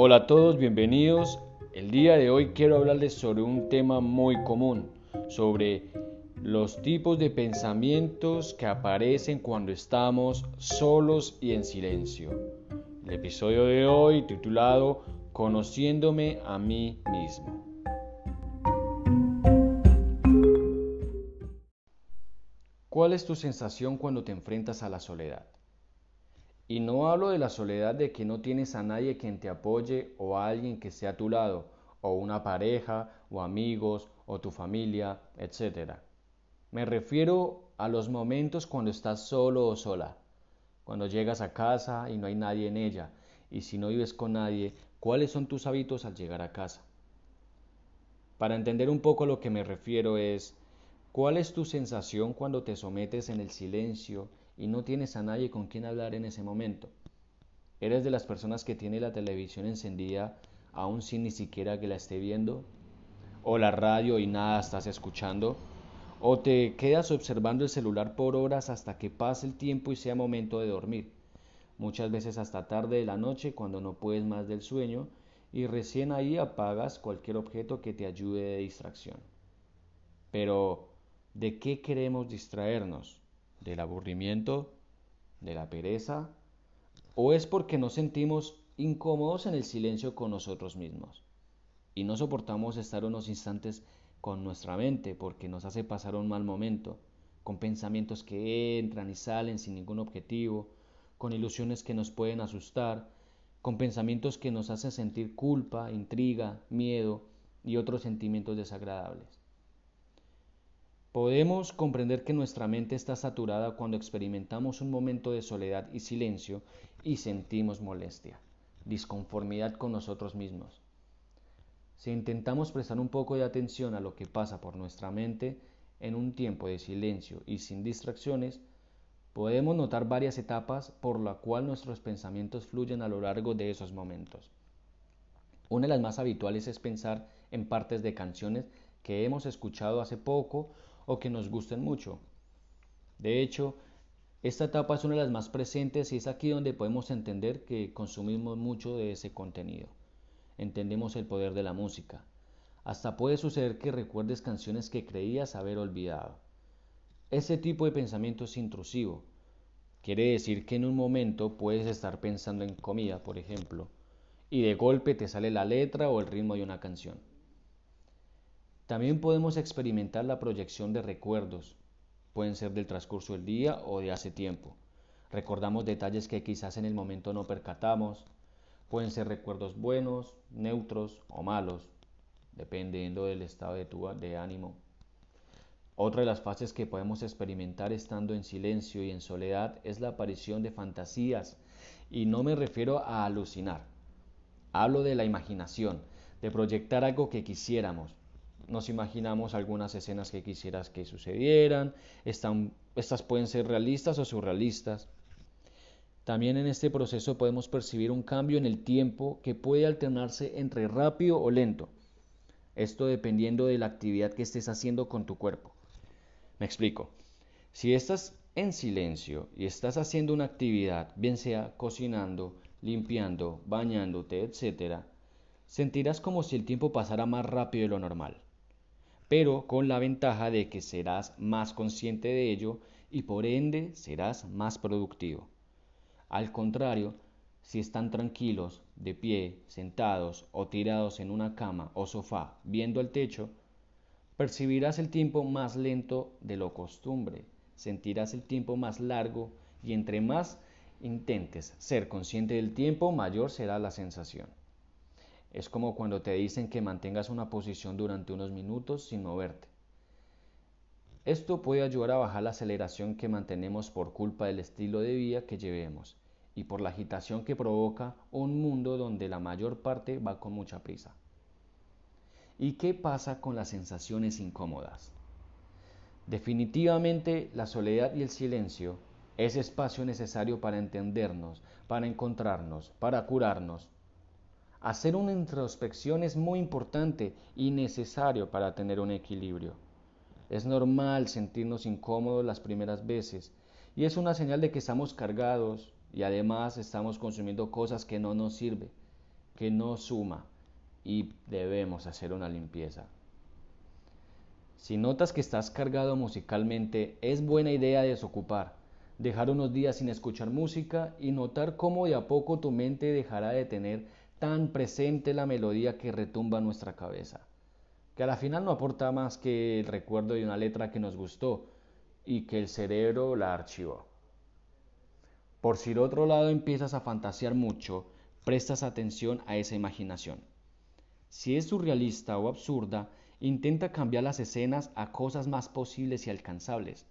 Hola a todos, bienvenidos. El día de hoy quiero hablarles sobre un tema muy común, sobre los tipos de pensamientos que aparecen cuando estamos solos y en silencio. El episodio de hoy titulado Conociéndome a mí mismo. ¿Cuál es tu sensación cuando te enfrentas a la soledad? Y no hablo de la soledad de que no tienes a nadie quien te apoye o a alguien que esté a tu lado, o una pareja, o amigos, o tu familia, etc. Me refiero a los momentos cuando estás solo o sola, cuando llegas a casa y no hay nadie en ella, y si no vives con nadie, ¿cuáles son tus hábitos al llegar a casa? Para entender un poco a lo que me refiero es, ¿cuál es tu sensación cuando te sometes en el silencio y no tienes a nadie con quien hablar en ese momento. ¿Eres de las personas que tiene la televisión encendida aún sin ni siquiera que la esté viendo? ¿O la radio y nada estás escuchando? ¿O te quedas observando el celular por horas hasta que pase el tiempo y sea momento de dormir? Muchas veces hasta tarde de la noche cuando no puedes más del sueño y recién ahí apagas cualquier objeto que te ayude de distracción. Pero, ¿de qué queremos distraernos? Del aburrimiento, de la pereza, o es porque nos sentimos incómodos en el silencio con nosotros mismos y no soportamos estar unos instantes con nuestra mente porque nos hace pasar un mal momento, con pensamientos que entran y salen sin ningún objetivo, con ilusiones que nos pueden asustar, con pensamientos que nos hacen sentir culpa, intriga, miedo y otros sentimientos desagradables. Podemos comprender que nuestra mente está saturada cuando experimentamos un momento de soledad y silencio y sentimos molestia, disconformidad con nosotros mismos. Si intentamos prestar un poco de atención a lo que pasa por nuestra mente en un tiempo de silencio y sin distracciones, podemos notar varias etapas por la cual nuestros pensamientos fluyen a lo largo de esos momentos. Una de las más habituales es pensar en partes de canciones que hemos escuchado hace poco o que nos gusten mucho. De hecho, esta etapa es una de las más presentes y es aquí donde podemos entender que consumimos mucho de ese contenido. Entendemos el poder de la música. Hasta puede suceder que recuerdes canciones que creías haber olvidado. Ese tipo de pensamiento es intrusivo. Quiere decir que en un momento puedes estar pensando en comida, por ejemplo, y de golpe te sale la letra o el ritmo de una canción. También podemos experimentar la proyección de recuerdos. Pueden ser del transcurso del día o de hace tiempo. Recordamos detalles que quizás en el momento no percatamos. Pueden ser recuerdos buenos, neutros o malos, dependiendo del estado de, tu, ánimo. Otra de las fases que podemos experimentar estando en silencio y en soledad es la aparición de fantasías. Y no me refiero a alucinar. Hablo de la imaginación, de proyectar algo que quisiéramos, nos imaginamos algunas escenas que quisieras que sucedieran, estas pueden ser realistas o surrealistas. También en este proceso podemos percibir un cambio en el tiempo que puede alternarse entre rápido o lento. Esto dependiendo de la actividad que estés haciendo con tu cuerpo. Me explico. Si estás en silencio y estás haciendo una actividad, bien sea cocinando, limpiando, bañándote, etc., sentirás como si el tiempo pasara más rápido de lo normal pero con la ventaja de que serás más consciente de ello y por ende serás más productivo. Al contrario, si están tranquilos, de pie, sentados o tirados en una cama o sofá viendo el techo, percibirás el tiempo más lento de lo costumbre, sentirás el tiempo más largo y entre más intentes ser consciente del tiempo, mayor será la sensación. Es como cuando te dicen que mantengas una posición durante unos minutos sin moverte. Esto puede ayudar a bajar la aceleración que mantenemos por culpa del estilo de vida que llevemos y por la agitación que provoca un mundo donde la mayor parte va con mucha prisa. ¿Y qué pasa con las sensaciones incómodas? Definitivamente la soledad y el silencio es espacio necesario para entendernos, para encontrarnos, para curarnos, Hacer una introspección es muy importante y necesario para tener un equilibrio. Es normal sentirnos incómodos las primeras veces y es una señal de que estamos cargados y además estamos consumiendo cosas que no nos sirven. que no suma y debemos hacer una limpieza. Si notas que estás cargado musicalmente, es buena idea desocupar, dejar unos días sin escuchar música y notar cómo de a poco tu mente dejará de tener tan presente la melodía que retumba en nuestra cabeza, que a la final no aporta más que el recuerdo de una letra que nos gustó y que el cerebro la archivó. Por si de otro lado empiezas a fantasear mucho, prestas atención a esa imaginación. Si es surrealista o absurda, intenta cambiar las escenas a cosas más posibles y alcanzables.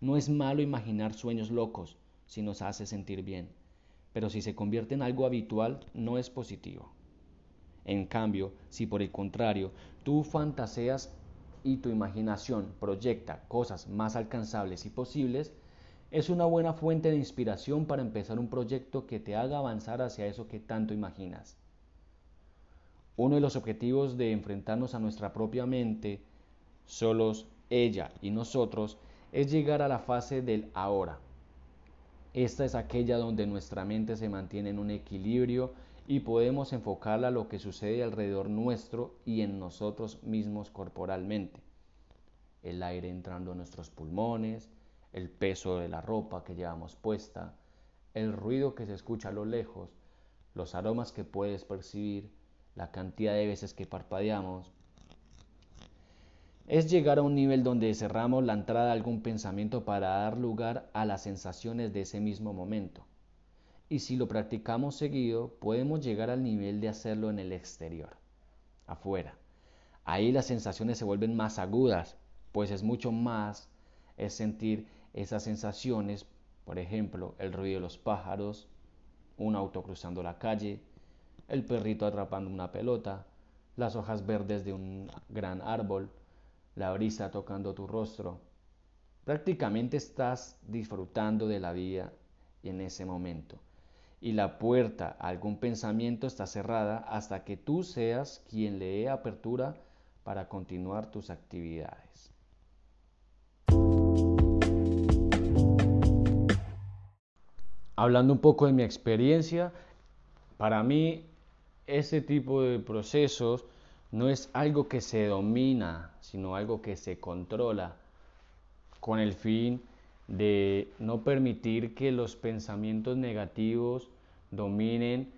No es malo imaginar sueños locos si nos hace sentir bien, pero si se convierte en algo habitual no es positivo. En cambio, si por el contrario tú fantaseas y tu imaginación proyecta cosas más alcanzables y posibles, es una buena fuente de inspiración para empezar un proyecto que te haga avanzar hacia eso que tanto imaginas. Uno de los objetivos de enfrentarnos a nuestra propia mente, solos ella y nosotros, es llegar a la fase del ahora. Esta es aquella donde nuestra mente se mantiene en un equilibrio y podemos enfocarla a lo que sucede alrededor nuestro y en nosotros mismos corporalmente. El aire entrando a nuestros pulmones, el peso de la ropa que llevamos puesta, el ruido que se escucha a lo lejos, los aromas que puedes percibir, la cantidad de veces que parpadeamos. Es llegar a un nivel donde cerramos la entrada de algún pensamiento para dar lugar a las sensaciones de ese mismo momento. Y si lo practicamos seguido, podemos llegar al nivel de hacerlo en el exterior, afuera. Ahí las sensaciones se vuelven más agudas, pues es mucho más, es sentir esas sensaciones, por ejemplo, el ruido de los pájaros, un auto cruzando la calle, el perrito atrapando una pelota, las hojas verdes de un gran árbol, la brisa tocando tu rostro. Prácticamente estás disfrutando de la vida en ese momento. Y la puerta a algún pensamiento está cerrada hasta que tú seas quien le dé apertura para continuar tus actividades. Hablando un poco de mi experiencia, para mí ese tipo de procesos no es algo que se domina, sino algo que se controla con el fin de no permitir que los pensamientos negativos dominen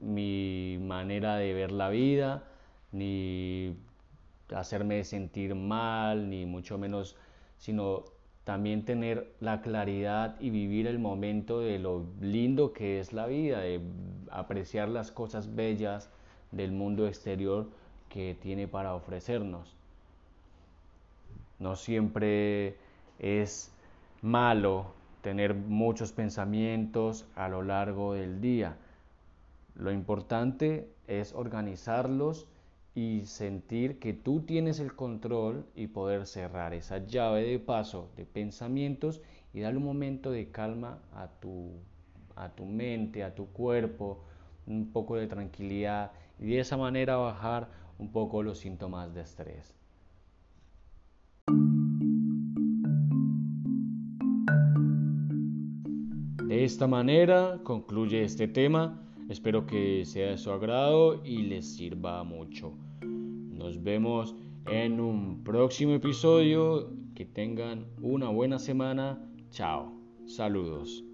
mi manera de ver la vida, ni hacerme sentir mal, ni mucho menos, sino también tener la claridad y vivir el momento de lo lindo que es la vida, de apreciar las cosas bellas del mundo exterior que tiene para ofrecernos. No siempre es malo tener muchos pensamientos a lo largo del día. Lo importante es organizarlos y sentir que tú tienes el control y poder cerrar esa llave de paso de pensamientos y darle un momento de calma a tu, a tu mente, a tu cuerpo, un poco de tranquilidad y de esa manera bajar un poco los síntomas de estrés. De esta manera concluye este tema. Espero que sea de su agrado y les sirva mucho. Nos vemos en un próximo episodio. Que tengan una buena semana. Chao. Saludos.